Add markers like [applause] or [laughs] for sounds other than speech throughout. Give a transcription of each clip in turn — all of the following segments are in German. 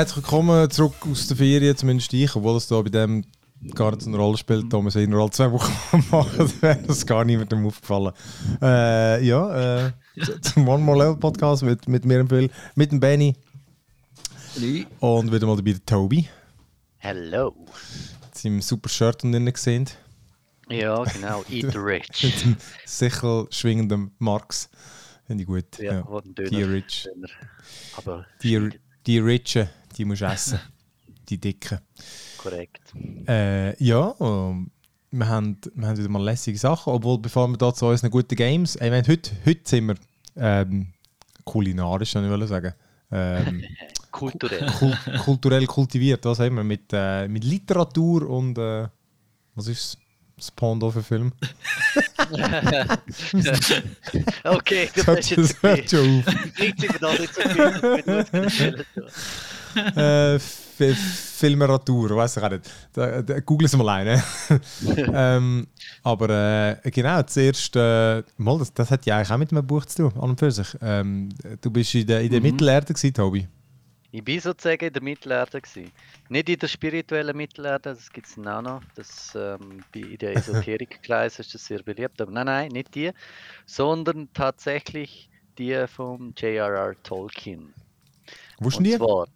Herzlich willkommen zurück aus der Ferien, zumindest ich, obwohl es da bei dem gar nicht so eine Rolle spielt, da wir es innerhalb alle zwei Wochen [laughs] machen, wäre das gar niemandem aufgefallen. Äh, ja, äh, zum One More Level Podcast mit, mit mir und Phil, mit dem Benny und wieder mal dabei der Toby. Hello. Jetzt im super Shirt und innen gesehen. Ja, genau, [laughs] Eat Rich. mit dem sichel schwingenden Marx. Finde ich gut. Ja, Ja. Döner, Die Rich. Döner. Aber Die, die Richen, die musst du essen. [laughs] Die Dicken. korrekt. Äh, ja, ähm, wir, haben, wir haben wieder mal lässige Sachen, obwohl bevor wir da zu unseren guten Games, ich meine, heute, heute sind wir ähm, kulinarisch, kann ich sagen. Ähm, [laughs] Kulturell. kul kulturell kultiviert, was haben wir? Mit, äh, mit Literatur und äh, was ist das Pendant für Film? okay, du Das bist jetzt hört schon auf. Nicht über das nicht so viel, das wird gut gestellt. äh, F- Filmeratur, weiß ich auch nicht. Da, da, Google es mal ein. ne? ähm, aber äh, genau, zuerst, äh, mal, das, das hat ja eigentlich auch mit einem Buch zu tun, an und für sich. Ähm, du bist in der, in der Mittelerde gewesen, Tobi. Ich bin sozusagen in der Mittelerde. Gewesen. Nicht in der spirituellen Mittelerde, das gibt es auch noch. Das, ähm, bei- in der Esoterik-Gleis [laughs] ist das sehr beliebt. Aber nein, nein, nicht die, sondern tatsächlich die von J.R.R. Tolkien. Wussten Und die? zwar,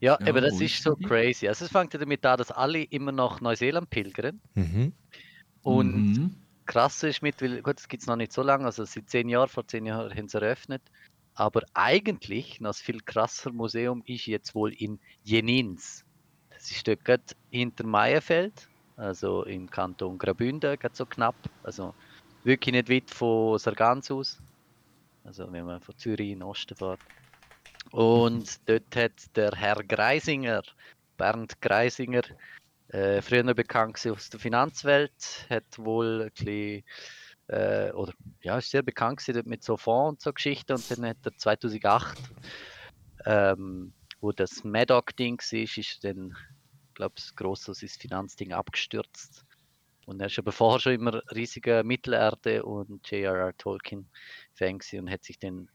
ja, Ja, aber das wo ist so die? crazy. Also es fängt ja damit an, dass alle immer nach Neuseeland pilgern. Mhm. Und Mhm. krass ist mit, weil, gut, das gibt es noch nicht so lange, also seit zehn Jahren, vor zehn Jahren haben sie eröffnet. Aber eigentlich, ein viel krasser Museum ist jetzt wohl in Jenins. Das ist dort gerade hinter Meierfeld, also im Kanton Graubünden, gerade so knapp. Also wirklich nicht weit von Sargans aus. Also wenn man von Zürich in den Osten fährt. Und [laughs] dort hat der Herr Greisinger, Bernd Greisinger, äh, früher noch bekannt aus der Finanzwelt, hat wohl ein bisschen, äh, oder ja, ist sehr bekannt gewesen mit so Fonds und so Geschichten und dann hat er 2008, ähm, wo das Maddock-Ding war, ist dann, glaube ich, gross so sein Finanzding abgestürzt. Und er ist aber vorher schon immer riesiger Mittelerde und J.R.R. Tolkien-Fan und hat sich dann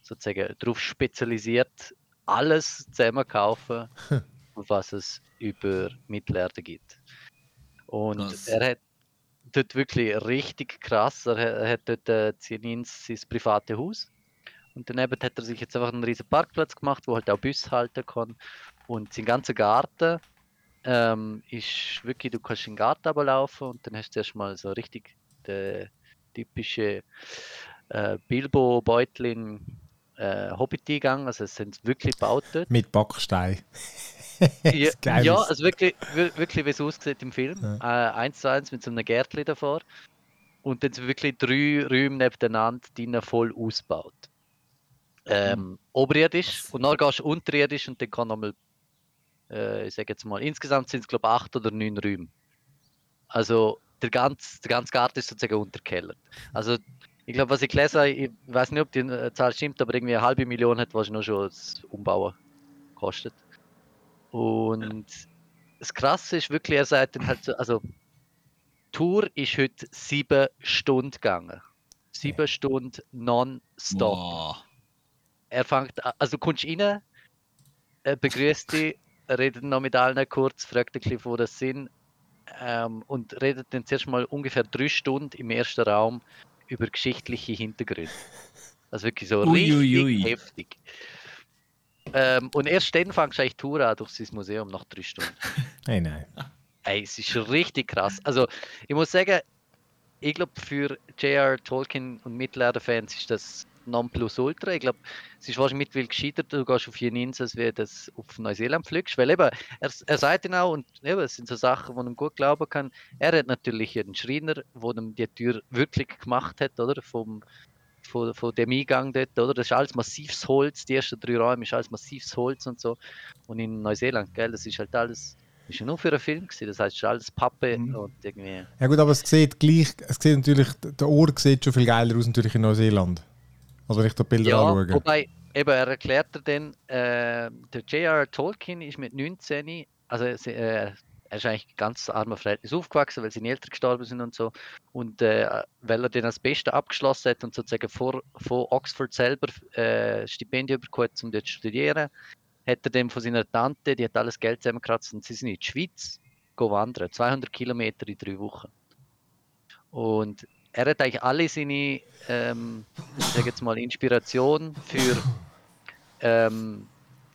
sozusagen darauf spezialisiert, alles zusammenkaufen, [laughs] was es über Mittelerde gibt. Und Krass. er hat dort wirklich richtig krass, er, ha- hat dort äh, sein privates Haus und daneben hat er sich jetzt einfach einen riesen Parkplatz gemacht, wo halt auch Bus halten kann und sein ganzer Garten ähm, ist wirklich, du kannst den Garten runterlaufen und dann hast du erstmal so richtig der typische äh, Bilbo-Beutlin äh, Hobbit-Eingang, also es sind wirklich gebaut dort. Mit Backstein. [laughs] Ja, ja also wirklich, wir- wirklich wie es aussieht im Film. Äh, eins zu eins mit so einem Gärtchen davor. Und dann sind wirklich drei Räume nebeneinander, drinnen voll ausgebaut. Ähm, Oberirdisch und dann gehst du unterirdisch und dann kann nochmal, äh, ich sage jetzt mal, insgesamt sind es glaube ich acht oder neun Räume. Also der ganze, der ganze Garten ist sozusagen unterkellert. Also ich glaube, was ich gelesen habe, ich weiß nicht, ob die äh, Zahl stimmt, aber irgendwie eine halbe Million hat wahrscheinlich noch schon das Umbauen gekostet. Und das Krasse ist wirklich, er sagt dann halt so, also Tour ist heute sieben Stunden gegangen. Sieben Stunden non-stop. Wow. Er fängt also du kommst rein, er begrüßt dich, redet noch mit allen kurz, fragt ein bisschen, wo das sind ähm, und redet dann zuerst mal ungefähr drei Stunden im ersten Raum über geschichtliche Hintergründe. Also wirklich so richtig ui, ui. heftig. Ähm, und erst dann fängst du eigentlich die Tour an durch sein Museum nach drei Stunden. [laughs] Hey, nein. Ey, es ist richtig krass. Also, ich muss sagen, ich glaube, für J.R. Tolkien und Mittelerde-Fans ist das Nonplusultra. Ich glaube, es ist wahrscheinlich mittlerweile gescheiter, du gehst auf Jenins, als wie das auf Neuseeland fliegst. Weil eben, er, er sagt dann auch, und eben, es sind so Sachen, wo man gut glauben kann. Er hat natürlich einen Schreiner, der ihm die Tür wirklich gemacht hat, oder? Vom, von, von dem Eingang dort, oder? Das ist alles massives Holz, die ersten drei Räume ist alles massives Holz und so. Und in Neuseeland, gell, das ist halt alles, ist ja nur für einen Film gewesen, das heißt, es ist alles Pappe Mhm. und irgendwie. Ja gut, aber es sieht gleich, es sieht natürlich, der Ort sieht schon viel geiler aus natürlich in Neuseeland. Also wenn ich da Bilder Ja, anschaue. wobei, eben, er erklärt er dann, äh, der J.R. Tolkien ist mit 19, also äh, er ist eigentlich ganz armer Verhältnis aufgewachsen, weil seine Eltern gestorben sind und so. Und äh, weil er den als Beste abgeschlossen hat und sozusagen vor, von Oxford selber äh, Stipendium bekommen, um dort zu studieren, hat er dann von seiner Tante, die hat alles Geld zusammengekratzt und sie sind in die Schweiz wandern, 200 Kilometer in drei Wochen. Und er hat eigentlich alle seine, ähm, ich sage jetzt mal, Inspiration für, ähm,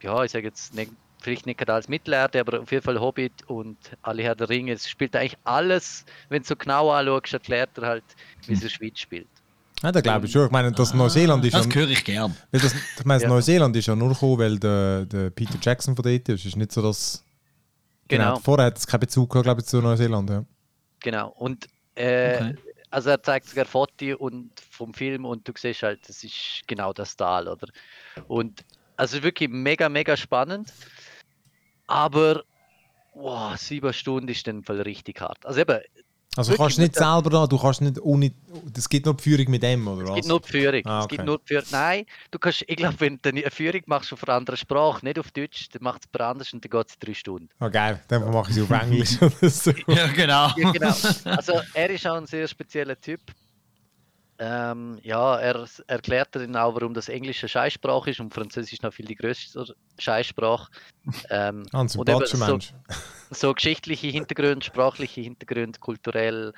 ja, ich sage jetzt vielleicht nicht gerade als Mittelerde, aber auf jeden Fall Hobbit und alle Herr der Ringe. Es spielt eigentlich alles, wenn du so genau anschaust, erklärt er halt, wie es in der Schweiz spielt. Ja, da glaube ich schon. Ich meine, das ah, Neuseeland ist Das ja, höre ich gern. Weil das, ich meine, [laughs] ja. Neuseeland ist ja nur gekommen, weil der, der Peter Jackson von dort ist. Es ist nicht so, dass. Genau. genau vorher hat es keinen Bezug gehabt, glaube ich, zu Neuseeland. Ja. Genau. Und äh, okay. also er zeigt sogar Foto und vom Film und du siehst halt, das ist genau das Tal, oder? Und also wirklich mega, mega spannend. Aber wow, sieben Stunden ist dann voll richtig hart. Also eben, also du kannst nicht selber da, du kannst nicht ohne, es gibt nur die Führung mit dem, oder was? Es gibt nur die Führung. Ah, okay. Es gibt nur die Führung. Nein, du kannst, ich glaube, wenn du eine Führung machst auf einer anderen Sprache, nicht auf Deutsch, dann macht es per anders und dann geht es drei Stunden. Oh geil, dann mache ich sie auf Englisch [laughs] so. Ja, genau. Ja, genau. Also er ist auch ein sehr spezieller Typ. Ähm, ja, er erklärt dann auch, warum das Englische Scheißsprache ist und Französisch noch viel die größte Scheißsprache. Ähm, [laughs] ah, ein sympathischer so. [laughs] So geschichtliche Hintergründe, sprachliche Hintergründe, kulturell,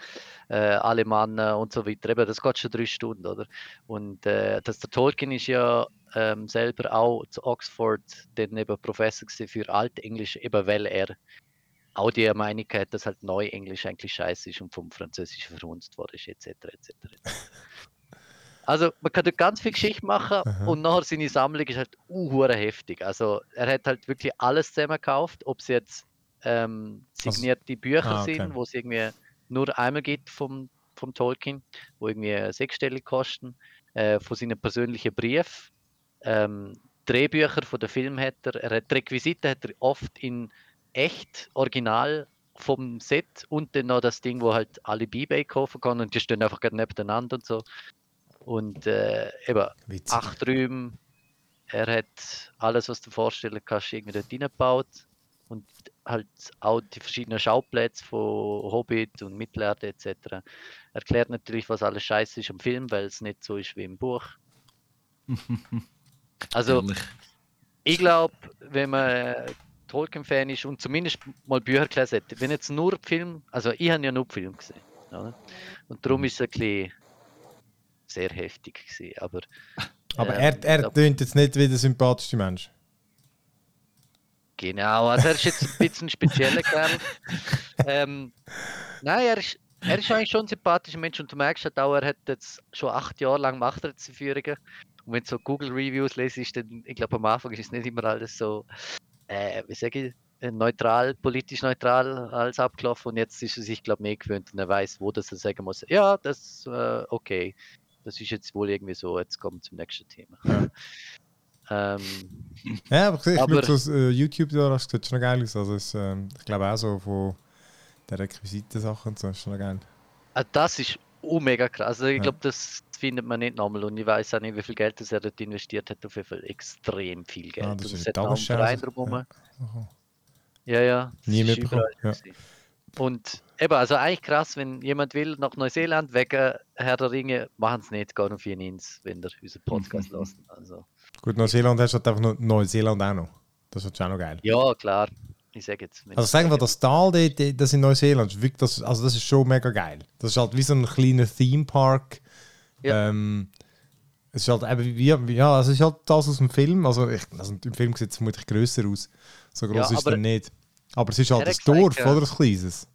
äh, Alemannen und so weiter. Eben, das geht schon drei Stunden, oder? Und äh, das, der Tolkien ist ja ähm, selber auch zu Oxford dann eben Professor für Altenglisch, eben weil er auch die Meinung hat, dass halt Neuenglisch eigentlich scheiße ist und vom Französischen verhunzt worden ist, etc. etc. also man kann dort ganz viel Geschichte machen Aha. und nachher seine Sammlung ist halt uh, heftig. Also er hat halt wirklich alles zusammen gekauft, ob es jetzt ähm, signierte Bücher ah, okay. sind, wo es irgendwie nur einmal gibt vom, vom Tolkien, wo irgendwie sechsstellig kosten, äh, von seinen persönlichen Briefen, ähm, Drehbücher von den Film hat er, er hat Requisiten hat er oft in echt original vom Set und dann noch das Ding, wo halt alle B-Bay kaufen kann und die stehen einfach gerade nebeneinander und so. Und äh, eben Witzig. acht Räume. Er hat alles, was du vorstellen kannst, irgendwie dort reingebaut. Und halt auch die verschiedenen Schauplätze von Hobbit und Mittelerde etc. Erklärt natürlich, was alles scheiße ist im Film, weil es nicht so ist wie im Buch. [laughs] also, ich glaube, wenn man Tolkien-Fan ist und zumindest mal Bücher gelesen hat, wenn jetzt nur Film, also ich habe ja nur Film gesehen. Oder? Und darum ist es ein bisschen sehr heftig gewesen, aber... Aber ähm, er, er tönt jetzt nicht wie der sympathischste Mensch. Genau, also er ist jetzt ein bisschen spezieller Kerl. Ähm, nein, er ist, er ist eigentlich schon ein sympathischer Mensch und du merkst halt auch, er hat jetzt schon acht Jahre lang macht er jetzt Führungen. Und wenn du so Google-Reviews lesest, dann, ich glaube am Anfang ist es nicht immer alles so äh, wie sage ich, äh, neutral, politisch neutral als abgelaufen und jetzt ist er sich, glaube ich, mehr gewöhnt und er weiß, wo das er sagen muss. Ja, das, äh, okay, das ist jetzt wohl irgendwie so, jetzt kommen wir zum nächsten Thema. Ja. [laughs] ähm, ja, aber ich aber, so uh, YouTube da, das sieht schon geil aus. Also es, ähm, ich glaube auch so von der Requisiten-Sachen und so ist schon geil. Ah, das ist oh, mega krass. Also ich glaube, das findet man nicht nochmal und ich weiß auch nicht, wie viel Geld das er dort investiert hat. Auf jeden Fall extrem viel Geld. Ah, das, ist hat noch einen drumherum. Ja. ja, ja. Nie mitbekommen. Ja. Und eben, also eigentlich krass, wenn jemand will nach Neuseeland wegen Herr der Ringe, machen es nicht, gehen auf ihn ins, wenn der unseren Podcast mhm. lassen. Also. Gut, Neuseeland hast du halt einfach noch Neuseeland auch noch. Das ist auch noch geil. Ja, klar. Ich sage jetzt. Also sagen wir, das Tal, das in Neuseeland, ist wirklich, das, also das ist schon mega geil. Das ist halt wie so ein kleiner Theme Park. Ja. Ähm, es ist halt eben wie, ja, es ist halt das aus dem Film. Also, ich, also im Film sieht es vermutlich grösser aus. So groß ja, ist es nicht. Aber es ist halt ein Dorf, gesagt, oder? Ein kleines.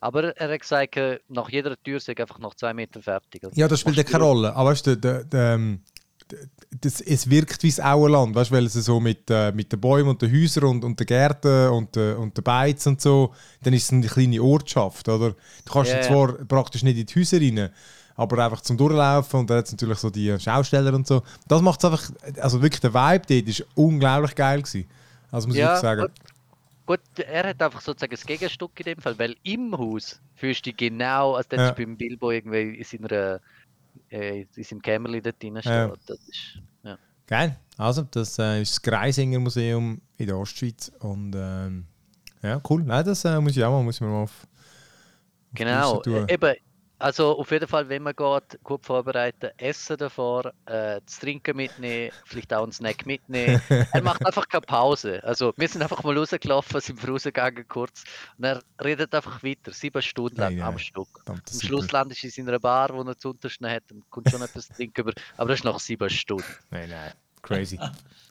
Aber er hat gesagt, äh, nach jeder Tür sei einfach noch zwei Meter fertig. Also ja, das spielt ja keine Rolle. Aber weißt du, der, der, ähm, das, es wirkt wie das Auenland, weißt, weil es so mit, äh, mit den Bäumen und den Häusern und, und den Gärten und, äh, und den Beiz und so, dann ist es eine kleine Ortschaft, oder? Du kannst yeah. zwar praktisch nicht in die Häuser rein, aber einfach zum Durchlaufen und dann hat natürlich so die Schausteller und so. Das macht es einfach, also wirklich der Vibe dort war unglaublich geil gewesen. Also muss ja, ich sagen. Gut, gut, er hat einfach sozusagen das Gegenstück in dem Fall, weil im Haus fühlst du genau, als ja. beim Bilbo irgendwie in seiner äh, in seinem Kämmerli dort drin steht. Ja. Das ist, ja. Geil. Also, das äh, ist das Greisinger Museum in der Ostschweiz. Und ähm, ja, cool. Nein, das äh, muss ich auch mal, muss ich mal auf. Genau. Äh, eben, Also auf jeden Fall, wenn man geht, gut vorbereiten, Essen davor, äh, das Trinken mitnehmen, vielleicht auch einen Snack mitnehmen. [laughs] er macht einfach keine Pause. Also wir sind einfach mal rausgelaufen, sind rausgegangen kurz und er redet einfach weiter, sieben Stunden lang Nein, am nein. Stück. Am. Schluss landest du in seiner Bar, wo er zu unterstehen hat und kommt schon etwas trinken über. Aber das ist nach sieben Stunden. Nein, nein. Crazy.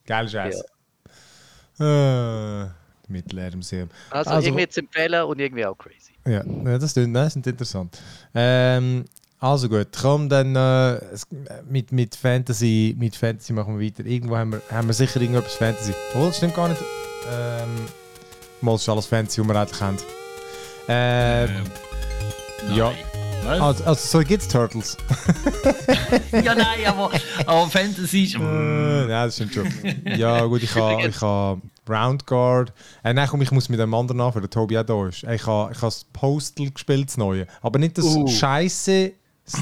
Geil Scheiß. Äh, Mittelerde Museum. Also, Also- irgendwie zu empfehlen und irgendwie auch crazy. Ja, das stimmt, das sind interessant. Ähm, also gut, komm dann äh, es- mit, mit Fantasy, mit Fantasy machen wir weiter. Irgendwo haben wir, haben wir sicher irgendetwas Fantasy. Oh, das stimmt gar nicht. Ähm, mal ist alles Fantasy, was wir eigentlich haben. Ähm, ja. Was? also, also so gibt's Turtles. ja, nein, aber, aber Fantasy ist. Äh, nein, das stimmt schon. Ja, gut, ich habe ich ha Round Guard. Äh, nein, komm, ich muss mit dem anderen anfangen, der Tobi auch da ist. Ich habe ich das Postal gespielt, das neue. Aber nicht das Uh. Scheiße,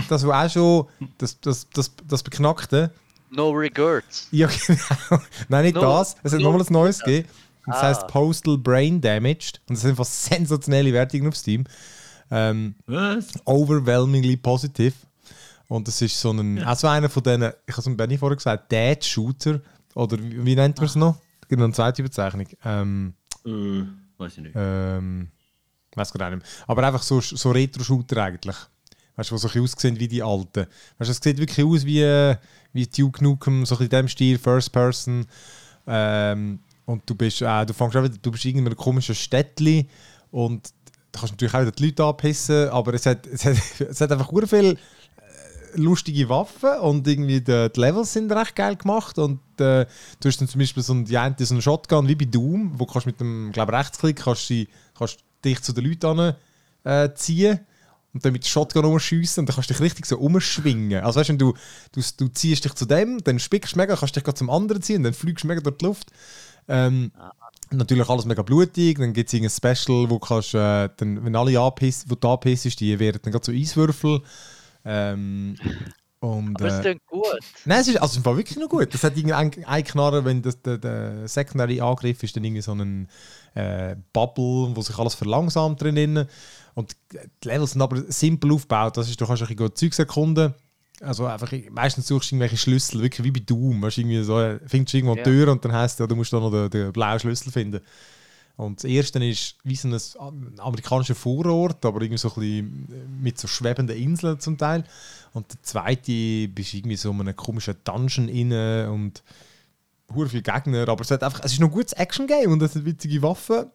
das war auch schon das, das, das, das Beknackte. No regrets. Ja, [laughs] genau. Nein, nicht No. das. Es hat No. nochmal ein neues gegeben. Und Das Ah. heißt Postal Brain Damaged. Und das sind einfach sensationelle Wertungen auf Steam. Ähm, Was? overwhelmingly positiv. Und das ist so ein, also einer von denen, ich habe es mit Benny vorher gesagt, Dad-Shooter. Oder wie, wie nennt man es noch? Es gibt noch eine zweite Bezeichnung. Ähm, Äh, weiß ich nicht. ähm, weiß gar nicht mehr. Aber einfach so, so Retro-Shooter eigentlich. Weißt du, die so ein aussehen wie die alten. Weißt du, es sieht wirklich aus wie, äh, wie Duke Nukem, so ein in dem Stil, First Person. Ähm, und du bist, äh, du fängst wieder, du bist in einem komischen Städtli und da kannst du natürlich auch die Leute anpissen, aber es hat, [laughs] es hat, es hat einfach sehr viel lustige Waffen und irgendwie die, die Levels sind recht geil gemacht und äh, du hast dann zum Beispiel so ein, die eine, so einen Shotgun wie bei Doom, wo kannst mit dem glaub, Rechtsklick kannst, sie, kannst dich zu den Leuten äh, ziehen und dann mit der Shotgun umschiessen und dann kannst du dich richtig so umschwingen. Also weißt wenn du, du, du ziehst dich zu dem, dann spickst du mega, kannst dich zum anderen ziehen und dann fliegst du mega durch die Luft. Ähm, Natürlich alles mega blutig, dann gibt es ein Special, wo kannst, äh, dann, wenn alle anpissen, wo du anpissst, die werden dann gerade so Eiswürfel. Ähm, und, Aber es äh, klingt gut. Nein, es ist also war wirklich noch gut. Das hat irgendwie ein, ein Knarre, wenn das, der, der Secondary Angriff ist, dann irgendwie so ein äh, Bubble, wo sich alles verlangsamt drinnen. Und die Levels sind aber simpel aufgebaut. Das ist, du kannst ein bisschen Zeugs erkunden. Also einfach, meistens suchst du irgendwelche Schlüssel, wirklich wie bei Doom. Weißt, du, irgendwie so, äh, findest du irgendwo eine Ja. Tür und dann heisst es, ja, du musst da noch den, den blauen Schlüssel finden. Und das erste ist wie so ein am- amerikanischer Vorort, aber irgendwie so ein bisschen mit so schwebenden Inseln zum Teil. Und der zweite bist irgendwie so in einem komischen Dungeon inne und hure viele Gegner, aber es, hat einfach, es ist noch ein gutes Action-Game und es hat witzige Waffen.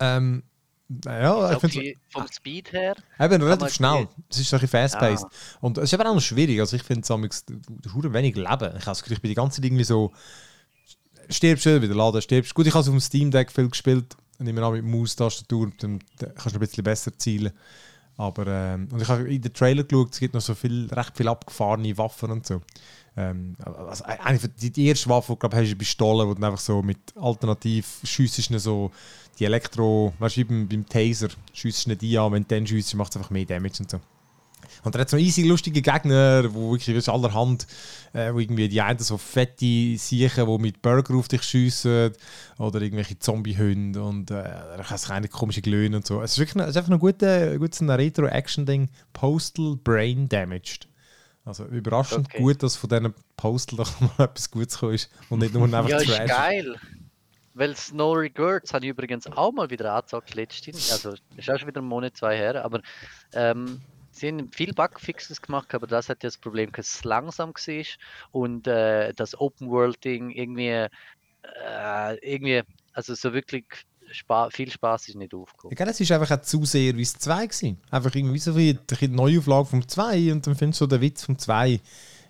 Ähm, naja, ich finde Okay, vom Speed her. Eben, relativ schnell. Es ist so ein bisschen fast-paced. Ah. Und es ist aber auch noch schwierig. Also ich finde es hast wenig Leben. Ich habe das Gefühl, ich bin die ganze Zeit irgendwie so stirbst du, wieder laden, stirbst. Gut, ich habe es auf dem Steam Deck viel gespielt. Und immer mit Maustastatur, dann kannst du ein bisschen besser zielen. Aber ähm, und ich habe in den Trailer geschaut, es gibt noch so viel, recht viel abgefahrene Waffen und so. Ähm, also eine von- die, die erste Waffe, die du glaub, hast, eine Pistole, wo du einfach so mit alternativ schiessest du so die Elektro, weißt du, beim, beim Taser, schiessest du die an, wenn du dann schiessest, macht es einfach mehr Damage und so. Und er hat so easy lustige Gegner, wo wirklich weißt, du, allerhand, äh, wo irgendwie die einen so fette Siechen, die mit Burger auf dich schiessen oder irgendwelche Zombie-Hunde und äh, da hast keine komische Glöhne und so. Es ist wirklich ein, es ist einfach ein guter, gutes Retro-Action-Ding. Postal Brain Damaged. Also überraschend Okay. gut, dass von diesen Postal doch [laughs] mal etwas Gutes gekommen ist und nicht nur einfach Ja, ist Trash. geil. Weil No Regrets habe ich übrigens auch mal wieder angezockt letztens. Also, ist auch schon wieder einen Monat, zwei her. Aber ähm, sie haben viel Bugfixes gemacht, aber das hat ja das Problem, dass es langsam war und äh, das Open-World-Ding irgendwie, äh, irgendwie, also so wirklich spa viel Spaß ist nicht aufgekommen. Ja, es ist einfach auch zu sehr wie es 2 gewesen. Einfach irgendwie so wie die Neuauflage vom 2 und dann findest du so den Witz vom 2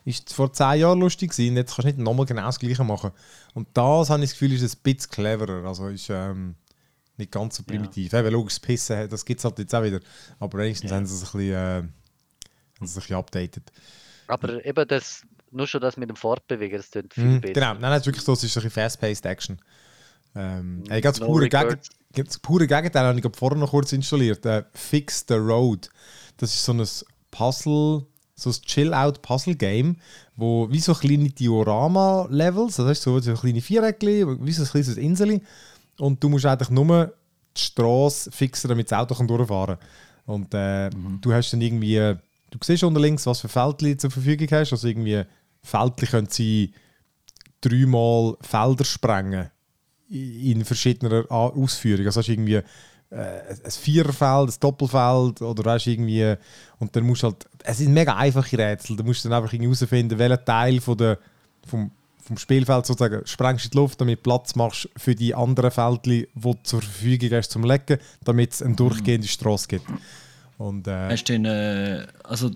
ist vor 10 Jahren lustig gewesen, jetzt kannst du nicht nochmal genau das gleiche machen. Und das, habe ich das Gefühl, ist ein bisschen cleverer, also ist ähm, nicht ganz so primitiv. Eben, logisch, Pissen, das gibt es halt jetzt auch wieder, aber wenigstens haben sie es ein bisschen, äh, haben sie es ein bisschen updated. Aber eben das, nur schon das mit dem Fortbewegen, das klingt viel Mhm, besser. genau, nein, nein, es ist wirklich so, es ist ein bisschen fast-paced Action. Ähm, ey, ganz No pure, Gegen regrets. das pure Gegenteil habe ich vorher noch kurz installiert. Äh, Fix the Road. Das ist so ein Puzzle, so ein Chill-Out-Puzzle-Game, wo wie so kleine Diorama-Levels, also das ist so, so kleine Viereckli, wie so ein kleines Insel. Und du musst eigentlich nur die Straße fixen, damit das Auto kann durchfahren kann. Und äh, du hast dann irgendwie, du siehst unter links, was für Feldchen zur Verfügung hast. Also irgendwie Feldchen können sie dreimal Felder sprengen in verschiedener Ausführung. Also hast du irgendwie äh, ein Viererfeld, ein Doppelfeld oder weißt irgendwie und dann musst du halt, es sind mega einfache Rätsel, da musst du dann einfach irgendwie herausfinden, welcher Teil von der, vom, vom Spielfeld sozusagen sprengst du in die Luft, damit du Platz machst für die anderen Feldchen, die du zur Verfügung hast zum Lecken, damit es eine durchgehende Straße gibt. Und äh, Hast du äh, also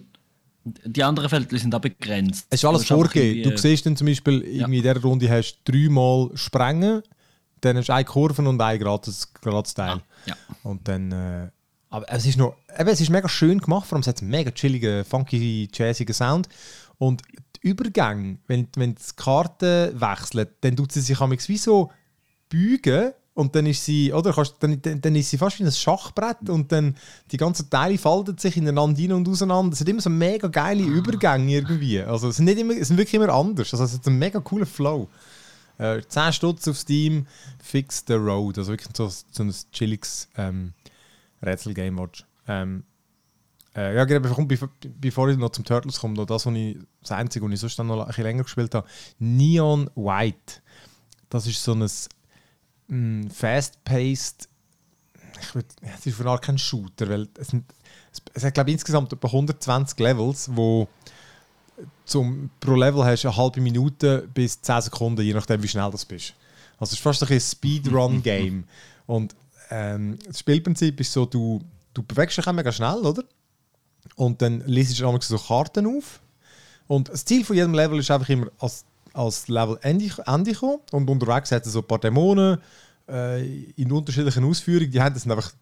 die anderen Felder sind auch begrenzt. Es ist alles einfach vorgegeben. Du siehst dann zum Beispiel, irgendwie in dieser Runde hast du dreimal Sprengen, dann hast du eine Kurve und ein gratis, gratis Teil. Ja. Und dann. Äh, aber es ist noch. Eben, es ist mega schön gemacht, vor allem es hat einen mega chilligen, funky, jazzigen Sound. Und die Übergänge, wenn, wenn die Karten wechseln, dann tut sie sich wie so beugen und dann ist sie, oder, kannst, dann, dann, dann ist sie fast wie ein Schachbrett und dann die ganzen Teile falten sich ineinander rein und auseinander. Es sind immer so mega geile Übergänge irgendwie. Also es sind, nicht immer, es sind wirklich immer anders. Also es hat einen mega coolen Flow. Äh, 10 Stutz auf Steam, Fix the Road. Also wirklich so, so ein chilliges ähm, Rätsel-Game Watch. Ähm, äh, ja, gerade bevor, ich noch zum Turtles komme, noch das, was ich, das Einzige, was ich sonst noch ein bisschen länger gespielt habe, Neon White. Das ist so ein mm, fast-paced, ich würd, ja, es ist von Art kein Shooter, weil es, sind, es, hat glaube ich insgesamt etwa 120 Levels, wo zum, pro Level hast du eine halbe Minute bis 10 Sekunden, je nachdem wie schnell du bist. Also es ist fast ein Speedrun-Game. [laughs] Und ähm, das Spielprinzip ist so, du, du bewegst dich auch mega schnell, oder? Und dann liest du manchmal so Karten auf. Und das Ziel von jedem Level ist einfach immer als, als Level Ende, Ende kommen. Und unterwegs hat es so ein paar Dämonen äh, in unterschiedlichen Ausführungen. Die haben das einfach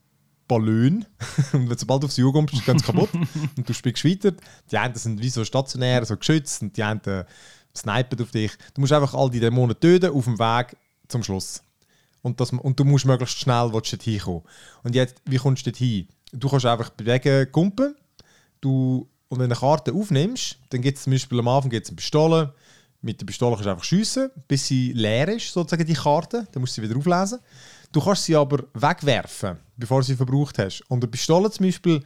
Ballon. [laughs] und wenn sobald du auf sie kommst, gehen sie kaputt. [laughs] und du spielst weiter. Die einen sind wie so stationär, so geschützt. Und die anderen snipen auf dich. Du musst einfach all die Dämonen töten auf dem Weg zum Schluss. Und, das, und du musst möglichst schnell willst du dorthin kommen. Und jetzt, wie kommst du dorthin? Du kannst einfach bewegen, kumpen. Du, und wenn du eine Karte aufnimmst, dann gibt es zum Beispiel am Anfang gibt's eine Pistole. Mit der Pistole kannst du einfach schiessen, bis sie leer ist, sozusagen die Karte. Dann musst du sie wieder auflesen. Du kannst sie aber wegwerfen, bevor du sie verbraucht hast. Und eine Pistole zum Beispiel,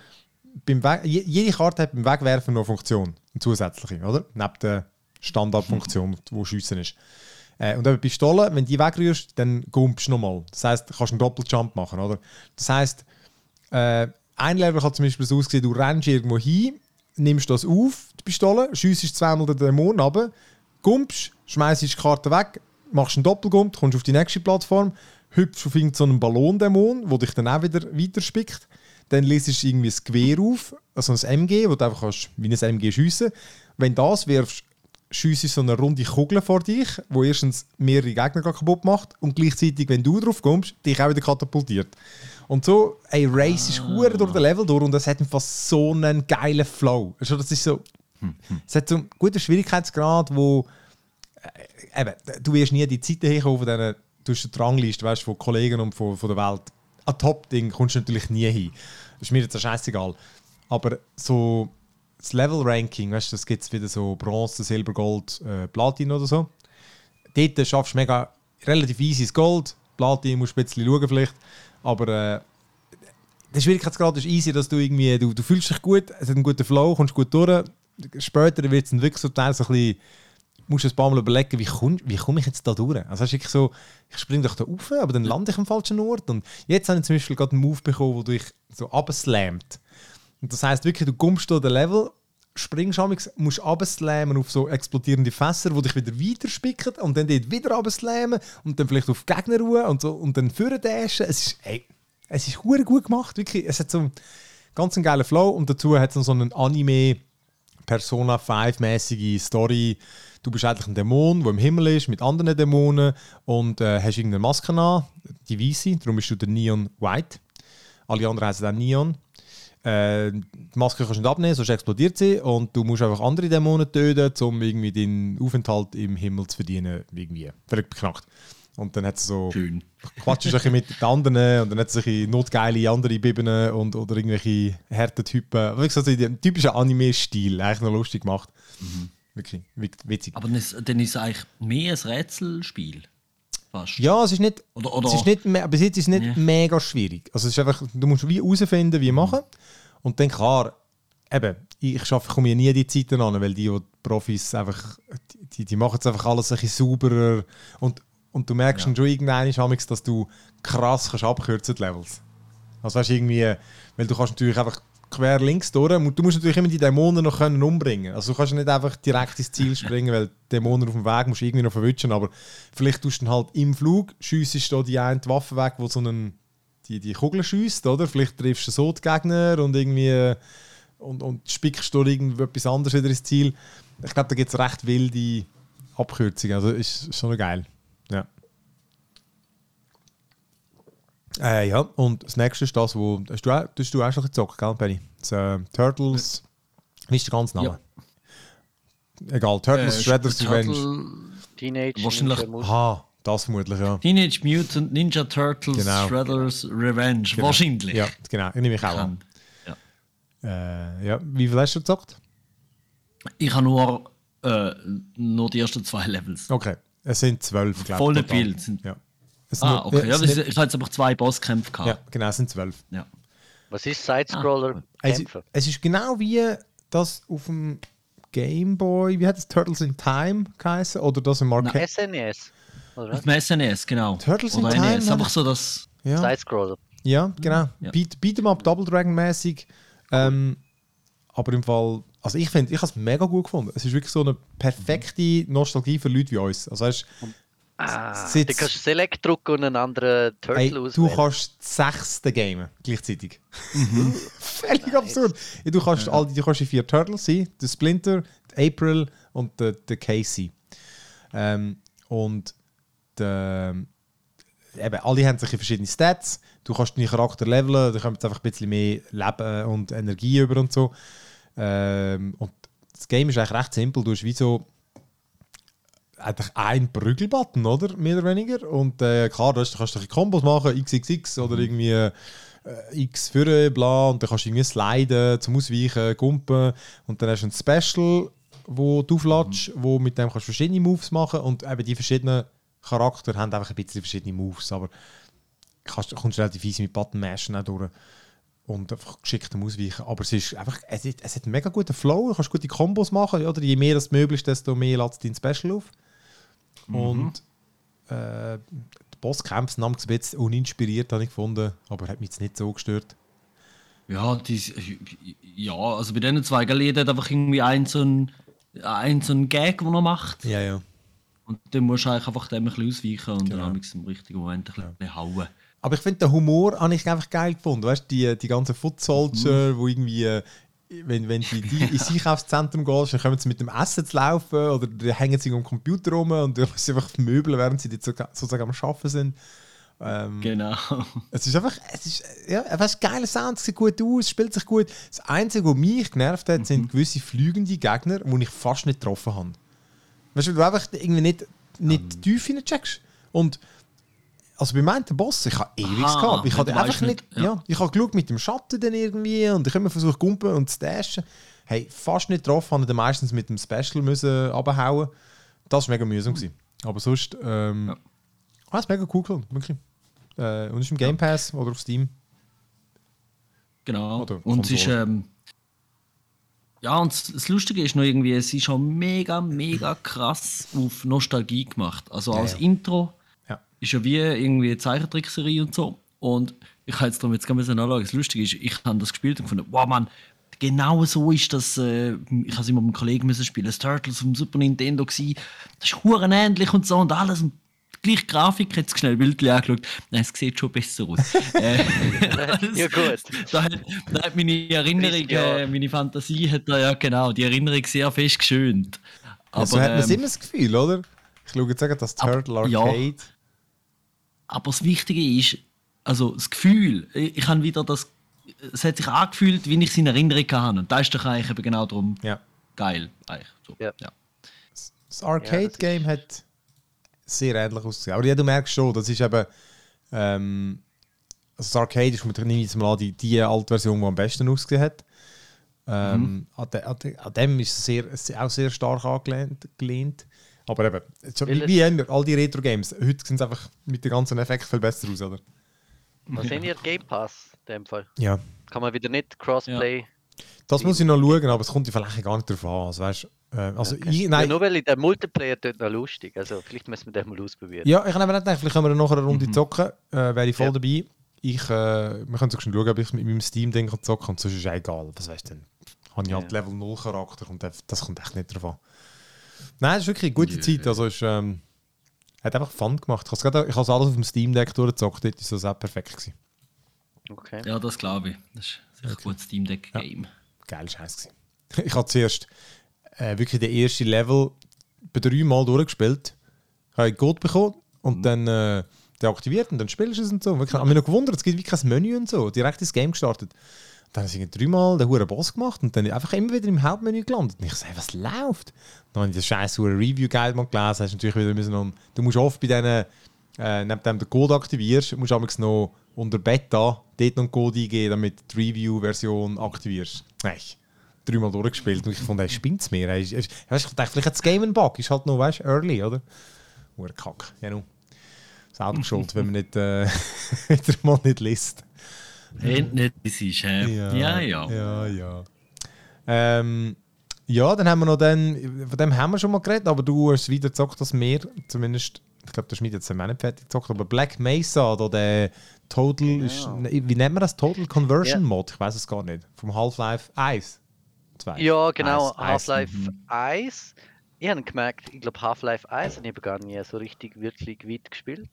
beim We je- jede Karte hat beim Wegwerfen noch eine Funktion, eine zusätzliche, oder? Neben der Standardfunktion, die schiessen ist. Äh, und eben Pistole, wenn die wegrührst, dann gumpst du nochmal. Das heisst, du kannst einen Doppeljump machen, oder? Das heisst, äh, ein Level kann zum Beispiel so aussehen, du rennst irgendwo hin, nimmst das auf, die Pistole, schiessest zweimal den Dämon runter, gumpst, schmeißt die Karte weg, machst einen Doppelgump, kommst auf die nächste Plattform, hüpfst auf irgendeinen so Ballondämon, der dich dann auch wieder weiterspickt. Dann liest du irgendwie ein Gewehr auf, also ein MG, wo du einfach kannst, wie ein MG schiessen Wenn du das wirfst, schiessest so eine runde Kugel vor dich, wo erstens mehrere Gegner kaputt macht und gleichzeitig, wenn du drauf kommst, dich auch wieder katapultiert. Und so, ey, Race ist hure durch den Level durch und das hat einfach so einen geilen Flow. Also das ist so, es hat so einen guten Schwierigkeitsgrad, wo äh, eben, du wirst nie die Zeiten herkommen von diesen, du hast eine Rangliste, weißt, von Kollegen und von, von der Welt. Ein Top-Ding kommst du natürlich nie hin. Das ist mir jetzt auch scheißegal. Aber so das Level-Ranking, weißt du, das gibt es wieder so Bronze, Silber, Gold, äh, Platin oder so. Dort schaffst du mega relativ easy das Gold. Platin musst du ein bisschen schauen vielleicht. Aber äh, der Schwierigkeitsgrad ist easy, dass du irgendwie, du, du fühlst dich gut, es hat einen guten Flow, kommst gut durch. Später wird es dann wirklich so so ein bisschen, musst du ein paar Mal überlegen, wie komme wie komm ich jetzt da durch? Also hast du so, ich springe doch da rauf, aber dann lande ich am falschen Ort. Und jetzt habe ich zum Beispiel gerade einen Move bekommen, wo du dich so abslammt. Und das heisst wirklich, du kommst da den Level, springst amigs, musst abslammen auf so explodierende Fässer, die dich wieder weiterspicken und dann dort wieder abslammen und dann vielleicht auf Gegner ruhen und so und dann führen dashen. Es ist, ey, es ist gut gemacht, wirklich. Es hat so einen ganz einen geilen Flow und dazu hat es so einen Anime Persona 5-mäßige Story. Du bist eigentlich ein Dämon, der im Himmel ist, mit anderen Dämonen und äh, hast irgendeine Maske an, die weiße, darum bist du der Neon White. Alle anderen heißen dann Neon. Äh, die Maske kannst du nicht abnehmen, sonst explodiert sie und du musst einfach andere Dämonen töten, um irgendwie deinen Aufenthalt im Himmel zu verdienen, irgendwie. Völlig beknackt. Und dann hat es so Schön. quatschst ein bisschen mit den anderen und dann hat es solche notgeile andere Bibben und, oder irgendwelche harten Typen. Wirklich so in dem typischen Anime-Stil, eigentlich noch lustig gemacht. Wirklich wick- witzig. Aber dann ist, dann ist es eigentlich mehr ein Rätselspiel. Fast. Ja, es ist nicht, Oder- oder- es ist nicht bis jetzt ist es nicht Ja. mega schwierig. Also es ist einfach, du musst wie herausfinden, wie machen. Und dann klar, eben, ich schaffe, komme ja nie die Zeiten an, weil die, die Profis einfach, die, die machen es einfach alles ein bisschen sauberer und, und du merkst Ja. schon irgendwann, dass du krass kannst abkürzen die Levels. Also weißt irgendwie, weil du kannst natürlich einfach quer links durch, du musst natürlich immer die Dämonen noch können umbringen. Also du kannst nicht einfach direkt ins Ziel springen, weil Dämonen auf dem Weg musst du irgendwie noch verwischen, aber vielleicht tust du dann halt im Flug, schiessest du die eine Waffe weg, wo so einen, die, die Kugel schiesst, oder? Vielleicht triffst du so die Gegner und irgendwie und, und spickst du irgendetwas anderes wieder ins Ziel. Ich glaube, da gibt es recht wilde Abkürzungen, also ist schon geil. Ja. Äh, ja, und das nächste ist das, wo. Hast du auch, das hast du auch schon gezockt, gell, Benny? Das, äh, Turtles. Wie ist der ganze Name? Egal, Turtles Äh, Shredder's Revenge. Turtle, Teenage Wahrscheinlich- Ninja Mutant- Aha, das vermutlich, ja. Teenage Mutant Ninja Turtles Genau. Shredder's Revenge. Genau. Wahrscheinlich. Ja, genau, ich nehme mich auch an. Ja. Äh, ja, wie viel hast du gezockt? Ich habe nur, äh, nur die ersten zwei Levels. Okay, es sind zwölf, glaube ich. Volle total. Bild sind- Ja. Es Ah, nur- okay. Ja, es das, sind- ich habe jetzt aber zwei Bosskämpfe gehabt. ja, genau, es sind zwölf. Ja. Was ist Sidescroller? Es, Kämpfer. es ist genau wie das auf dem Game Boy, wie hat es Turtles in Time geheißen? Oder das im Arcade? SNES. Oder? Auf dem SNES, genau. Turtles in Oder Time, NES, einfach so das. Ja. Sidescroller. Ja, genau. Ja. Beat, Beat'em Up, Double Dragon mäßig. Ähm, aber im Fall, also ich finde, ich habe es mega gut gefunden. Es ist wirklich so eine perfekte Nostalgie für Leute wie uns. Also weißt, Ah, Sitz- du kannst Select drücken und einen anderen Turtle ey, du auswählen. kannst das sechste gamen gleichzeitig. [laughs] Völlig absurd. Ja, du, kannst all die, du kannst die vier Turtles sein, der Splinter, der April und der, der Casey. Ähm, und der, eben, alle haben sich verschiedene Stats. Du kannst deinen Charakter leveln, da kommt einfach ein bisschen mehr Leben und Energie über und so. Ähm, und das Game ist eigentlich recht simpel. Du hast wie so eigentlich ein Prügelbutton, oder? Mehr oder weniger. Und äh, klar, du kannst du Kombos machen, XXX oder irgendwie äh, X für bla. Und dann kannst du irgendwie sliden, zum Ausweichen, gumpen. Und dann hast du ein Special, wo du aufladest, wo mit dem kannst du verschiedene Moves machen. Und eben die verschiedenen Charakter haben einfach ein bisschen verschiedene Moves. Aber kannst, kommst relativ easy mit Button mashen auch durch. Und einfach geschickt Ausweichen. Aber es ist einfach, es, hat- es hat einen mega guten Flow, du kannst gute Kombos machen. Oder? Je mehr das möglich ist, desto mehr lässt dein Special auf. Und äh, der Bosskampf sind manchmal ein bisschen uninspiriert, habe ich gefunden, aber hat mich jetzt nicht so gestört. Ja, die, ja, also bei diesen zwei Galeeren hat einfach irgendwie ein so ein, ein so ein Gag, den er macht. Ja, ja. Und dann musst du einfach dem ein bisschen ausweichen und Genau. dann im richtigen Moment ein bisschen hauen. Aber ich finde den Humor habe ich einfach geil gefunden. Weißt du, die, die ganzen Foot Soldier, wo irgendwie, äh, wenn, wenn die, die ins Einkaufszentrum gehst, dann kommen sie mit dem Essen zu laufen oder dann hängen sie am Computer rum und du sie einfach möbeln, während sie sozusagen am Arbeiten sind. Ähm, Genau. Es ist einfach, es ist, ja, es ist geiler Sound, es sieht gut aus, spielt sich gut. Das Einzige, was mich genervt hat, sind gewisse fliegende Gegner, die ich fast nicht getroffen habe. Weißt du, weil du einfach irgendwie nicht, nicht Ähm. tief hineincheckst. Und also bei meinem Boss, ich habe ewig gehabt. Ich habe einfach nicht, ja. ja. ich habe geschaut mit dem Schatten dann irgendwie und ich habe immer versucht, gumpen und zu dashen. Hey, fast nicht getroffen, habe ich dann meistens mit dem Special müssen abhauen. Das war mega mühsam. gewesen. Aber sonst, ähm, Ja. ah, es ist mega cool gewesen, wirklich. Äh, und ist im Game Pass oder auf Steam. Genau. Oder und es ist, ähm, ja, und das- Lustige ist noch irgendwie, es ist schon mega, mega krass auf Nostalgie gemacht. Also als ja. Intro. Ist ja wie irgendwie eine Zeichentrickserie und so. Und ich habe jetzt darum jetzt nicht nachschauen. Das Lustige ist, ich habe das gespielt und gefunden, wow, Mann, genau so ist das. Äh, ich habe es immer mit einem Kollegen müssen spielen. Das Turtles vom Super Nintendo gsi. Das ist huren ähnlich und so und alles. Und die gleiche Grafik jetzt schnell Bildchen angeschaut. Nein, es sieht schon besser aus. [laughs] äh, [laughs] Ja, gut. [laughs] da hat, da hat meine Erinnerung, 30 Jahre. äh, meine Fantasie hat da ja genau die Erinnerung sehr fest geschönt. Aber, Ja, so hat man ähm, immer das Gefühl, oder? Ich schaue jetzt sagen, das Aber- Turtle ja. Aber das Wichtige ist, also das Gefühl, ich, ich habe wieder das, es hat sich angefühlt, wie ich es in Erinnerung hatte. Und da ist doch eigentlich eben genau darum Ja. geil. Eigentlich. So, Ja. ja. Das Arcade-Game hat sehr ähnlich ausgesehen. Aber ja, du merkst schon, das ist eben. Ähm, also das Arcade ist, nehme ich jetzt mal an, die, die alte Version, die am besten ausgesehen hat. Ähm, an, de, an, de, an dem ist es sehr, auch sehr stark angelehnt. Aber eben, schon, wie, wie immer, all die Retro-Games, heute sehen sie einfach mit den ganzen Effekten viel besser aus, oder? Was sind ihr Game Pass in dem Fall? Ja. Kann man wieder nicht Crossplay. Das muss ich noch schauen, aber es kommt die vielleicht gar nicht drauf an. Also, weißt, äh, also Okay. ich, Ja, nein, nur weil der Multiplayer dort noch lustig. Also vielleicht müssen wir den mal ausprobieren. Ja, ich habe eben gedacht, vielleicht können wir noch eine Runde Mhm. zocken. Äh, Wäre ich voll Ja. dabei. Ich, äh, wir können sogar schon schauen, ob ich mit meinem Steam-Ding kann zocken kann. Und sonst ist es egal. Was weißt du denn? Habe ich halt Ja. Level 0 Charakter und das kommt echt nicht drauf an. Nein, es ist wirklich eine gute Ja. Zeit. Also, es ist, ähm, hat einfach Fun gemacht. Ich habe es alles auf dem Steam-Deck durchgezockt. Dort ist es auch perfekt gewesen. Okay. Ja, das glaube ich. Das ist sicher ein gutes Steam Deck Game. Geil Scheiß gewesen. [laughs] Ich habe zuerst äh, wirklich den ersten Level bei drei Mal durchgespielt. Ich habe einen Code bekommen und dann äh, deaktiviert und dann spielst du es und so. Ich habe mich noch gewundert, es gibt wie kein Menü und so. Direkt ins Game gestartet. Dann habe ich dreimal den hohen Boss gemacht und dann einfach immer wieder im Hauptmenü gelandet. Und ich hey, was läuft? Dann habe ich das scheiß Review-Guide mal gelesen. Hast natürlich wieder müssen du musst oft bei diesen, äh, neben dem du den Code aktivierst, musst du noch unter Beta dort noch einen Code eingeben, damit du die Review-Version aktivierst. Nein, dreimal durchgespielt und ich fand, er spinnt es mir. Er ist- ich dachte, vielleicht hat das Game einen Bug. Ist halt noch, weißt early, oder? Hure Kack. Ja, nu. Selber schuld, wenn man nicht, äh, [laughs] wieder mal nicht liest. Wenn nicht, das ist, äh, ja, ja. Ja, ja. Ähm, ja, dann haben wir noch den, von dem haben wir schon mal geredet, aber du hast wieder gezockt als mehr, zumindest, ich glaube, der Schmied hat es auch nicht fertig gezockt, aber Black Mesa oder der Total, ist, wie nennt man das? Total Conversion Ja. Mod? Ich weiß es gar nicht. Vom Half-Life 1. 2. Ja, genau. Half-Life 1. Ich habe gemerkt, ich glaube Half-Life 1 habe ich gar nie so richtig wirklich weit gespielt.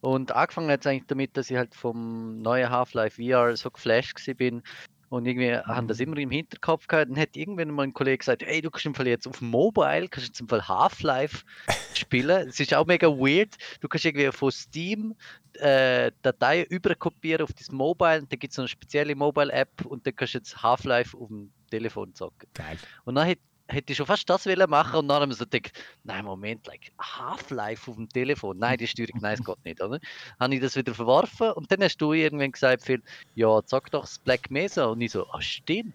Und angefangen hat es eigentlich damit, dass ich halt vom neuen Half-Life VR so geflasht bin und irgendwie haben das immer im Hinterkopf gehabt. Dann hat irgendwann mal ein Kollege gesagt, hey, du kannst im Fall jetzt auf dem Mobile, kannst jetzt im Fall Half-Life [laughs] spielen. Es ist auch mega weird. Du kannst irgendwie von Steam äh, Dateien überkopieren auf das Mobile und dann gibt es so eine spezielle Mobile-App und dann kannst du jetzt Half-Life auf dem Telefon zocken. Geil. Und dann hätte hätte ich schon fast das wollen machen und dann haben wir so gedacht, nein, Moment, like Half-Life auf dem Telefon, nein, die Steuerung, nein, es geht nicht, oder? [laughs] Habe ich das wieder verworfen und dann hast du irgendwann gesagt, Phil, ja, sag doch das Black Mesa und ich so, ah, stimmt,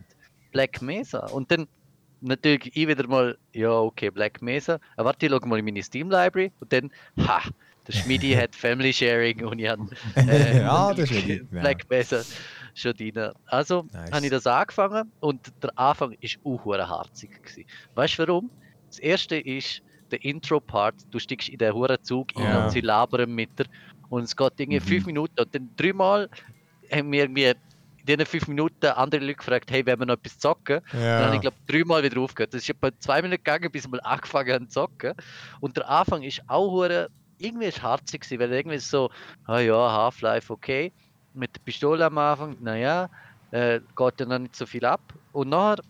Black Mesa und dann natürlich ich wieder mal, ja, okay, Black Mesa, aber warte, ich schau mal in meine Steam Library und dann, ha, der Schmidi [laughs] hat Family Sharing und ich habe [laughs] äh, ja. Black Mesa schon drin. Also Nice. habe ich das angefangen und der Anfang war auch harzig. gewesen. Weißt du warum? Das erste ist der Intro-Part. Du steigst in den hohen Zug Ja. und sie labern mit dir. Und es geht irgendwie Mhm. fünf Minuten. Und dann dreimal haben wir irgendwie in diesen fünf Minuten andere Leute gefragt, hey, wollen wir noch etwas zocken? Dann habe Ja. ich glaube dreimal wieder aufgehört. Das ist etwa zwei Minuten gegangen, bis wir angefangen haben zu zocken. Und der Anfang ist auch hure irgendwie ist harzig gewesen, weil irgendwie so, ah ja, Half-Life, okay. Mit der Pistole am Anfang, naja, äh, geht ja noch nicht so viel ab. Und nachher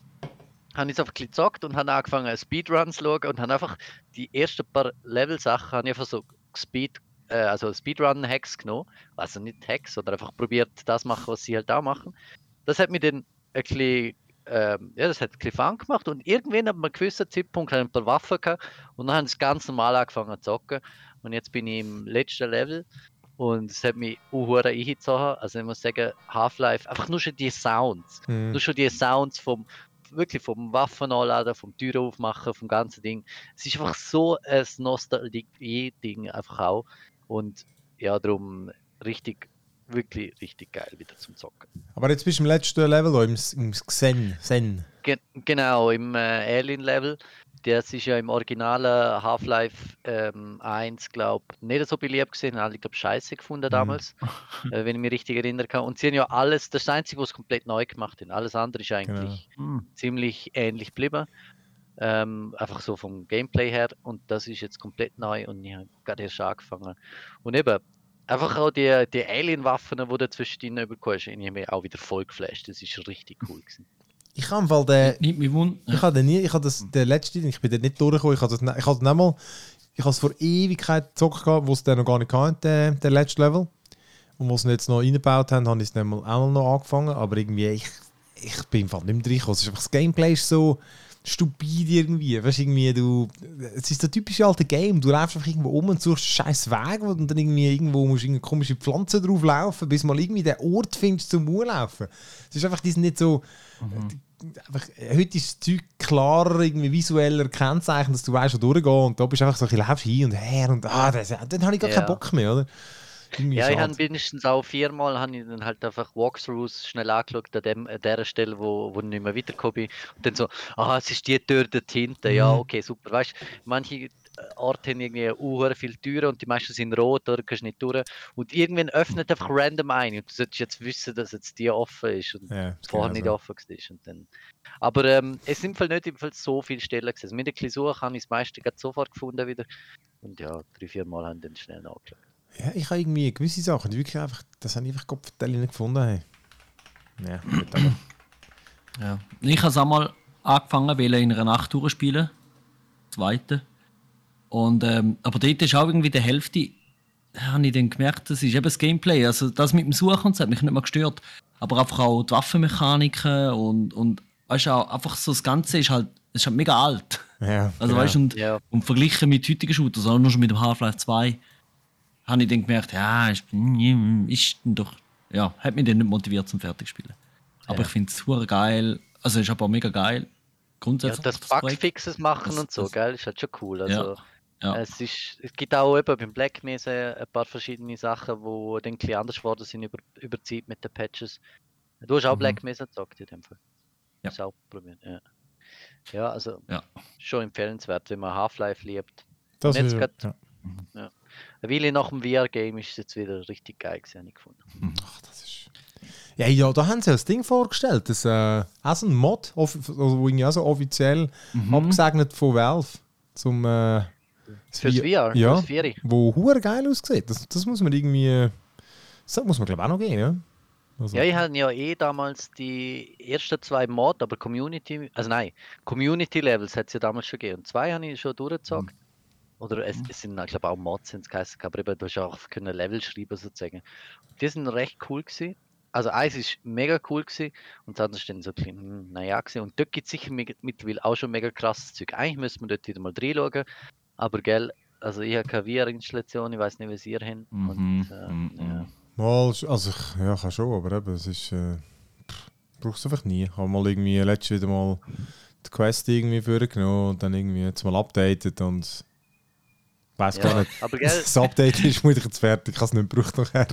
habe ich es einfach gezockt und habe angefangen Speedruns zu schauen und habe einfach die ersten paar Level-Sachen einfach so Speed, äh, also Speedrun-Hacks genommen. Also nicht Hacks, sondern einfach probiert, das machen, was sie halt auch machen. Das hat mir dann ein bisschen, ähm, ja, das hat ein gemacht und irgendwann ab einem gewissen Zeitpunkt ein paar Waffen gehabt und dann habe ich ganz normal angefangen zu zocken und jetzt bin ich im letzten Level und es hat mich auch eingezogen. Also ich muss sagen, Half-Life, einfach nur schon die Sounds, Mhm. nur schon die Sounds vom wirklich vom Waffen anladen, vom Tür aufmachen, vom ganzen Ding. Es ist einfach so ein Nostalgie-Ding einfach auch und ja, darum richtig, wirklich richtig geil wieder zum Zocken. Aber jetzt bist du im letzten Level, im, im Xen. Zen. Ge genau, im äh, Alien-Level. Das ist ja im originalen Half-Life ähm, 1, glaube ich, nicht so beliebt gesehen. Alle, glaube scheiße gefunden damals, [laughs] äh, wenn ich mich richtig erinnern kann. Und sie haben ja alles, das ist das Einzige, was komplett neu gemacht haben. Alles andere ist eigentlich Hm. ziemlich ähnlich geblieben. Ähm, einfach so vom Gameplay her. Und das ist jetzt komplett neu und ich habe gerade erst angefangen. Und eben, einfach auch die, die Alien-Waffen, die du zwischen bekommen hast, ich habe mich auch wieder voll geflasht. Das ist richtig cool gewesen. Ich habe im Fall den. Nicht mich wund- Ich habe den nie, ich habe das, den letzten, ich bin dort nicht durchgekommen, ich habe das, ne- ich habe nicht mal, ich habe es vor Ewigkeit gezockt gehabt, wo es dann noch gar nicht hatte, der, der letzte Level. Und wo sie jetzt noch eingebaut haben, habe ich es dann mal auch noch angefangen, aber irgendwie, ich, ich bin im Fall nicht mehr reingekommen. Es ist einfach, das Gameplay ist so stupid irgendwie, weißt irgendwie, du, es ist der typische alte Game, du läufst einfach irgendwo um und suchst einen scheiß Weg und dann irgendwie irgendwo musst du irgendeine komische Pflanze drauf laufen, bis mal irgendwie den Ort findest zum Urlaufen. Es ist einfach, sind nicht so, einfach, äh, heute ist das Zeug klarer, irgendwie visueller kennzeichnet, dass du weißt, wo durchgehen und da bist du einfach so, ein bisschen, läufst hin und her und ah, das, dann habe ich gar Ja. keinen Bock mehr, oder? Ja, ich habe mindestens auch viermal ich dann halt einfach Walkthroughs schnell angeschaut an, dem, an der Stelle, wo, wo ich nicht mehr weitergekommen bin. Und dann so, ah, es ist die Tür dort hinten. Ja, Mhm. okay, super. Weißt du, manche Orte haben irgendwie uh, viele Türen und die meisten sind rot, da kannst du nicht durch. Und irgendwann öffnet einfach random eine und du solltest jetzt wissen, dass jetzt die offen ist und Ja, ist vorher nicht so. offen war. Und dann, aber ähm, es sind nicht im Fall so viele Stellen gewesen. Also mit ein bisschen Suche habe ich das meiste sofort gefunden wieder. Und ja, drei, vier Mal haben dann schnell nachgeschaut. Ja, ich habe irgendwie gewisse Sachen, die wirklich einfach, das habe ich einfach Kopfteile nicht gefunden. Hey. Ja, gut, aber. [clears throat] Ja. Ich habe es einmal angefangen, weil in einer Nacht durchspielen. Zweite. Und, ähm, aber dort ist auch irgendwie die Hälfte, habe ich dann gemerkt, das ist eben das Gameplay. Also das mit dem Suchen, das hat mich nicht mehr gestört. Aber einfach auch die Waffenmechaniken und, und weißt auch einfach so das Ganze ist halt, ist halt mega alt. Ja, Also genau. weißt und, Ja. und verglichen mit heutigen Shooters, auch nur schon mit dem Half-Life 2, habe ich dann gemerkt, ja, ist, ist doch, ja, hat mich dann nicht motiviert zum Fertigspielen. Aber ich finde es super geil, also ist aber mega geil. Ja, Grundsätzlich. das Projekt. Bugfixes machen Das- und so, das- gell, ist halt schon cool. Also, Ja. Es, ist, es gibt auch eben beim Black Mesa ein paar verschiedene Sachen, wo dann ein bisschen anders geworden sind über, über die Zeit mit den Patches. Du hast auch Mhm. Black Mesa gezockt in dem Fall. Ja. Hast auch probiert, ja. Ja, also Ja. schon empfehlenswert, wenn man Half-Life liebt. das ist, grad- ja. Eine Weile nach dem VR-Game ist es jetzt wieder richtig geil gewesen, ich gefunden. Ach, das ist. Ja, ja, da haben sie das Ding vorgestellt. Das äh, auch so ein Mod, also, wo irgendwie auch so offiziell abgesegnet von Valve. Zum, äh, das Fürs VR, ja, fürs VR. wo hure geil aussieht. Das, das muss man irgendwie. Das muss man, glaube ich, auch noch gehen, ja? Also, Ja, ich hatte ja eh damals die ersten zwei Mod, aber Community, also nein, Community Levels hat es ja damals schon gegeben. Und zwei habe ich schon durchgezockt. Oder es, es sind, ich glaube auch Mods sind es geheißen, aber eben, du hast auch können Level schreiben sozusagen. Die sind recht cool gewesen. Also eins ist mega cool gewesen und das andere ist dann so ein bisschen, hm, naja gewesen. Und dort gibt es sicher mittlerweile auch schon mega krasses Zeug. Eigentlich müssen wir dort wieder mal reinschauen. Aber gell, also ich habe keine VR-Installation, ich weiß nicht, wie ihr habt. Mhm, Und, äh, mhm, ja. Mal, also ich, ja, kann schon, aber eben, es ist. Äh, brauchst du einfach nie. Ich habe mal irgendwie letztes wieder mal die Quest irgendwie vorgenommen und dann irgendwie jetzt mal updated und. Weiß gar Ja, nicht. aber gell, Das Update ist muss ich jetzt fertig, ich habe es nicht gebraucht nachher.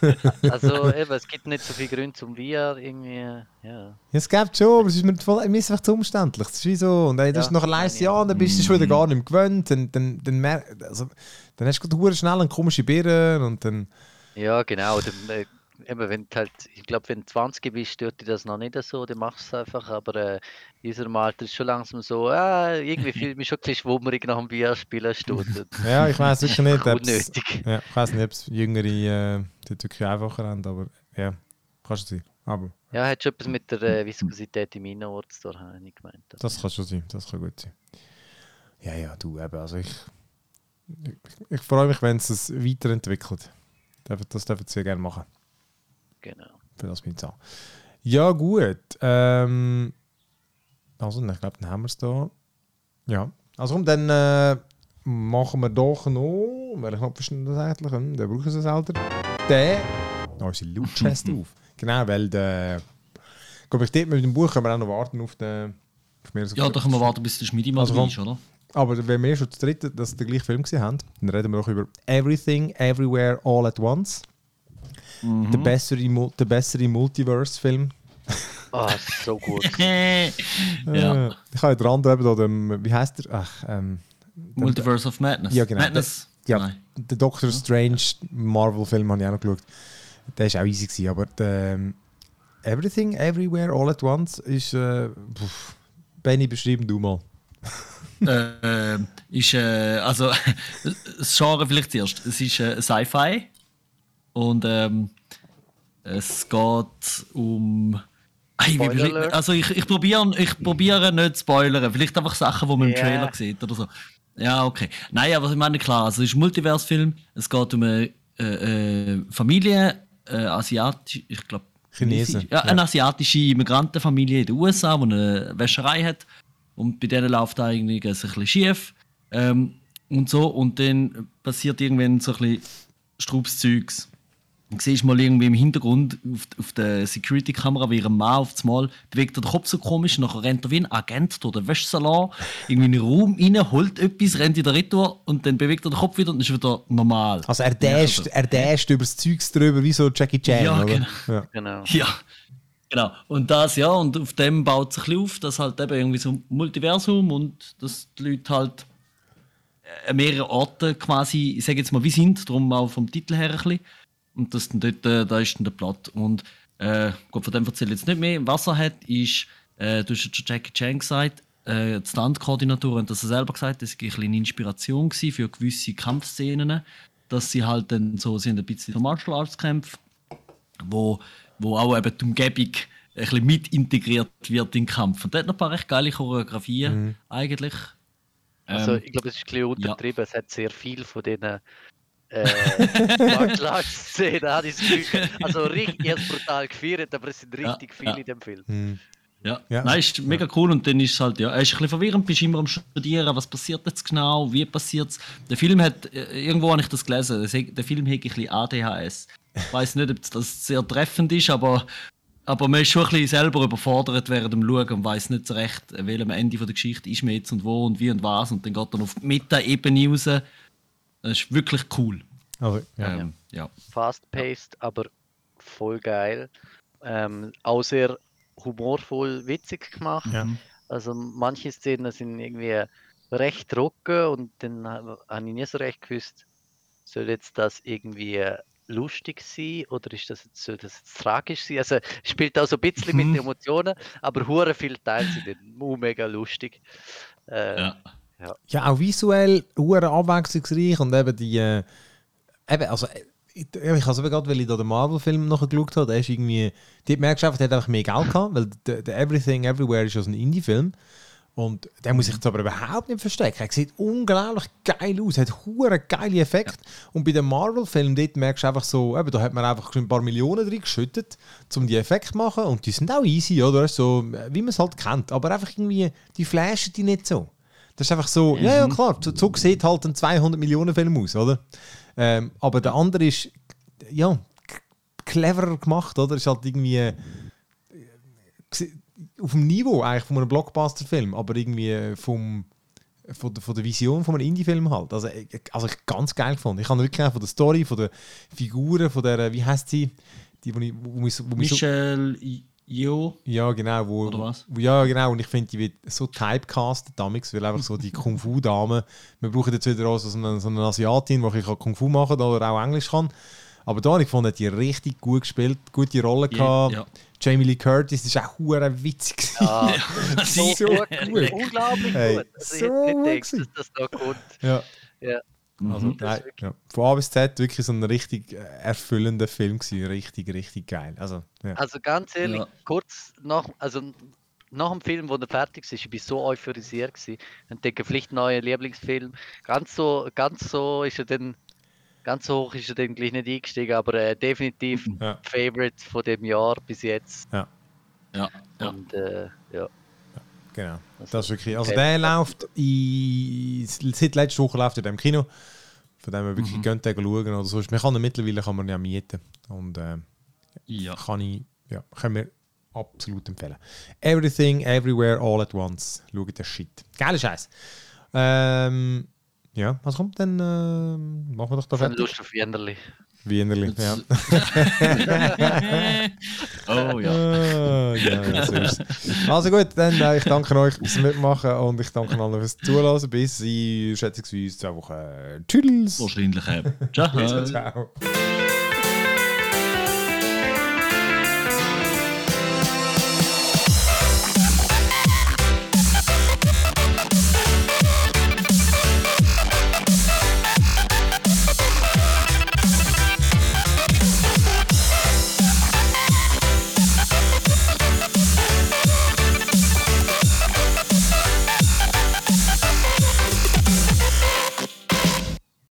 [laughs] Also eben, es gibt nicht so viele Gründe zum VR irgendwie, ja. Ja, es gibt schon, aber es ist mir, voll, mir ist einfach zu umständlich. Das ist wie so. Und dann, das Ja, ist noch ein meine leises ich Jahr, dann bist du schon wieder gar nicht mehr gewöhnt. Dann, dann, dann, mer also, dann hast du gerade schnell eine komische Birne und dann. Ja, genau. Dann, äh, eben, wenn du halt, ich glaube, wenn du 20 bist, stört dich das noch nicht so, dann machst du es einfach. Aber äh, in unserem Alter ist schon langsam so, ah, irgendwie fühle ich mich schon ein bisschen schwummerig nach dem VR-Spielen Stunden. [laughs] Ja, ich weiß wirklich nicht, ob es. Ja, ich nicht, Jüngere äh, dort wirklich einfacher haben, aber ja, kann schon sein. Aber Ja, hat schon etwas mit der äh, Viskosität im Innenort zu tun, habe ich gemeint. Also, das kann schon sein, das kann gut sein. Ja, ja, du eben, also ich. Ich, ich freue mich, wenn es es weiterentwickelt. Das, dürfen sie gerne machen. Genau. Für das bin ich da. Ja, gut. Ähm, also, ich glaube, dann haben wir es da. Ja. Also, komm, dann äh, machen wir doch noch. Welchen Knopf ist denn das eigentlich? Selber. Den. Da ist die Loot-Chest auf. Genau, weil der. Komm, ich dort mit dem Buch können wir auch noch warten auf den. Auf so Ja, da können wir warten, bis der Schmiedi mal Also komm. ist, oder? aber wenn wir schon zu dritt das den gleichen Film gesehen haben, dann reden wir auch über Everything, Everywhere, All at Once. Der bessere, der bessere Multiverse-Film. Ah, so gut. [laughs] ja. Äh, ich habe dran eben da dem, wie heißt der? Ach, ähm, Multiverse of Madness. Ja, genau. Madness? ja, Nein. der Doctor Strange Marvel-Film habe ich auch noch geschaut. Der ist auch easy gewesen, aber der, ähm, Everything, Everywhere, All at Once ist, äh, pff, Benny, beschreiben du mal. [laughs] äh, ist, äh, also, [laughs] das Genre vielleicht zuerst. Es ist äh, Sci-Fi und ähm, es geht um. Hey, wie also ich, ich probiere ich probiere nicht zu spoilern. Vielleicht einfach Sachen, die man im Ja. Trailer sieht oder so. Ja, okay. Nein, aber ich meine klar, also es ist ein Multiverse-Film. Es geht um eine äh, äh, Familie, äh, asiatisch, ich glaube Chinesen, Ja, ja. eine asiatische Immigrantenfamilie in den USA, die eine Wäscherei hat. Und bei denen läuft eigentlich ein bisschen schief. Ähm, und so. Und dann passiert irgendwann so ein bisschen Strubszeugs. Dann siehst du mal irgendwie im Hintergrund auf, auf der Security-Kamera, wie ein Mann auf Mal bewegt er den Kopf so komisch, und nachher rennt er wie ein Agent durch den Wäschsalon, irgendwie in den Raum rein, holt etwas, rennt in der Retour und dann bewegt er den Kopf wieder und ist wieder normal. Also er dasht, er dasht über das Zeugs drüber, wie so Jackie Chan, Ja, oder? genau. Ja. Genau. Ja, genau. Und das, ja, und auf dem baut sich ein bisschen auf, dass halt eben irgendwie so ein Multiversum und dass die Leute halt äh, an mehreren Orten quasi, ich sage jetzt mal, wie sind, darum auch vom Titel her ein bisschen. Und das dann dort, äh, da ist dann der Plot. Und äh, gut, von dem erzähle ich jetzt nicht mehr. Was er hat, ist, äh, du hast ja schon Jackie Chan gesagt, äh, die Stunt-Koordinatoren haben das selber gesagt, das war ein bisschen eine Inspiration für gewisse Kampfszenen, dass sie halt dann so, haben ein bisschen so Martial Arts Kämpfe wo, wo auch eben die Umgebung ein bisschen mit integriert wird in den Kampf. Und dort noch ein paar recht geile Choreografien eigentlich. Also Ähm, ich glaube, es ist ein bisschen untertrieben. Es hat sehr viel von diesen äh, Szenen, habe ich das Gefühl. Also richtig erst brutal gefeiert, aber es sind Ja, richtig viele ja. in dem Film. Hm. Ja, Ja. Nein, ist mega cool und dann ist es halt, ja, es ist ein bisschen verwirrend, bist immer am Studieren, was passiert jetzt genau, wie passiert es. Der Film hat, äh, irgendwo habe ich das gelesen, der Film hat ein bisschen ADHS. Ich weiß nicht, ob das sehr treffend ist, aber, aber man ist schon ein bisschen selber überfordert während dem Schauen und weiß nicht so recht, welchem Ende von der Geschichte ist man jetzt und wo und wie und was und dann geht dann auf die Meta-Ebene raus. Das ist wirklich cool. Also, ja. Ähm, ja. Fast-paced, aber voll geil. Ähm, auch sehr humorvoll, witzig gemacht. Ja. Also manche Szenen sind irgendwie recht trocken und dann ha- habe ich nie so recht gewusst, soll jetzt das irgendwie lustig sein oder ist das jetzt, soll das jetzt tragisch sein? Also spielt auch so ein bisschen mit Mhm. den Emotionen, aber hure viele Teile sind dann mu- mega lustig. Äh, ja. Ja, auch visuell hure abwechslungsreich und eben die. Äh, eben, also, äh, ich, ich eben gerade, weil ich da den Marvel-Film noch geschaut habe, der ist irgendwie. Dort merkst du einfach, der hat einfach mehr Geld gehabt, weil der, der Everything Everywhere ist ja so ein Indie-Film. Und der muss sich jetzt aber überhaupt nicht verstecken. Er sieht unglaublich geil aus, hat hure geile Effekte. Und bei dem Marvel-Film, dort merkst du einfach so, eben, da hat man einfach ein paar Millionen drin geschüttet, um die Effekte zu machen. Und die sind auch easy, oder? So, wie man es halt kennt. Aber einfach irgendwie, die flashen die nicht so. Das ist einfach so, ja, ja, klar, so, sieht halt ein 200 Millionen Film aus, oder? Ähm, aber der andere ist, ja, cleverer gemacht, oder? Ist halt irgendwie äh, auf dem Niveau eigentlich von einem Blockbuster-Film, aber irgendwie vom, von, der, von der Vision von einem Indie-Film halt. Also, ich- also ich ganz geil gefunden. Ich habe wirklich von der Story, von den Figuren, von der, wie heißt sie? Die, wo, ich, wo, mich wo mich so, Jo. ja, genau. Wo, Oder was? Wo, ja, genau. Und ich finde, die wird so typecastet damals, weil einfach so die [laughs] Kung-Fu-Dame, wir brauchen jetzt wieder auch so eine, so eine Asiatin, die ein bisschen Kung Fu machen kann oder auch Englisch kann. Aber da habe ich gefunden, hat die richtig gut gespielt, gute Rolle gehabt. Ja. Jamie Lee Curtis ist auch hure witzig. Ja, [laughs] [laughs] Sie- so gut, unglaublich Hey, gut. Also ich so hätte gut nicht gedacht, dass das da kommt. ja. Ja. Also, Mhm. Das nein, ja. Von A bis Z wirklich so ein richtig äh, erfüllender Film gewesen. Richtig, richtig geil. Also, ja. Also ganz ehrlich, Ja. kurz nach, also nach dem Film, wo er fertig ist, ich war so euphorisiert gewesen. Und denke, vielleicht neuer Lieblingsfilm. Ganz so, ganz so ist er dann, ganz so hoch ist er dann gleich nicht eingestiegen, aber äh, definitiv Ja. Favorite von dem Jahr bis jetzt. Ja, ja. Und äh, ja. Genau. Das ist wirklich. Also der läuft in, seit letzter Woche läuft er im Kino. Von dem wir wirklich Mhm. gönnt schauen oder so. Man kann ihn mittlerweile kann man ja mieten. Und äh, ja. kann ich, ja, können wir absolut empfehlen. Everything, everywhere, all at once. Schaut den Shit. Geiler Scheiß. Ähm, ja, was kommt denn? Ähm, machen wir doch da fertig. Lust auf Wienerli. Wienerli, ja. [laughs] oh ja. Ah, ja, ja, so ist es. Also gut, dann äh, ich danke euch fürs Mitmachen und ich danke allen fürs Zuhören. Bis in schätzungsweise zwei Wochen. Tschüss. Wahrscheinlich. äh, Ciao. [laughs] Ciao.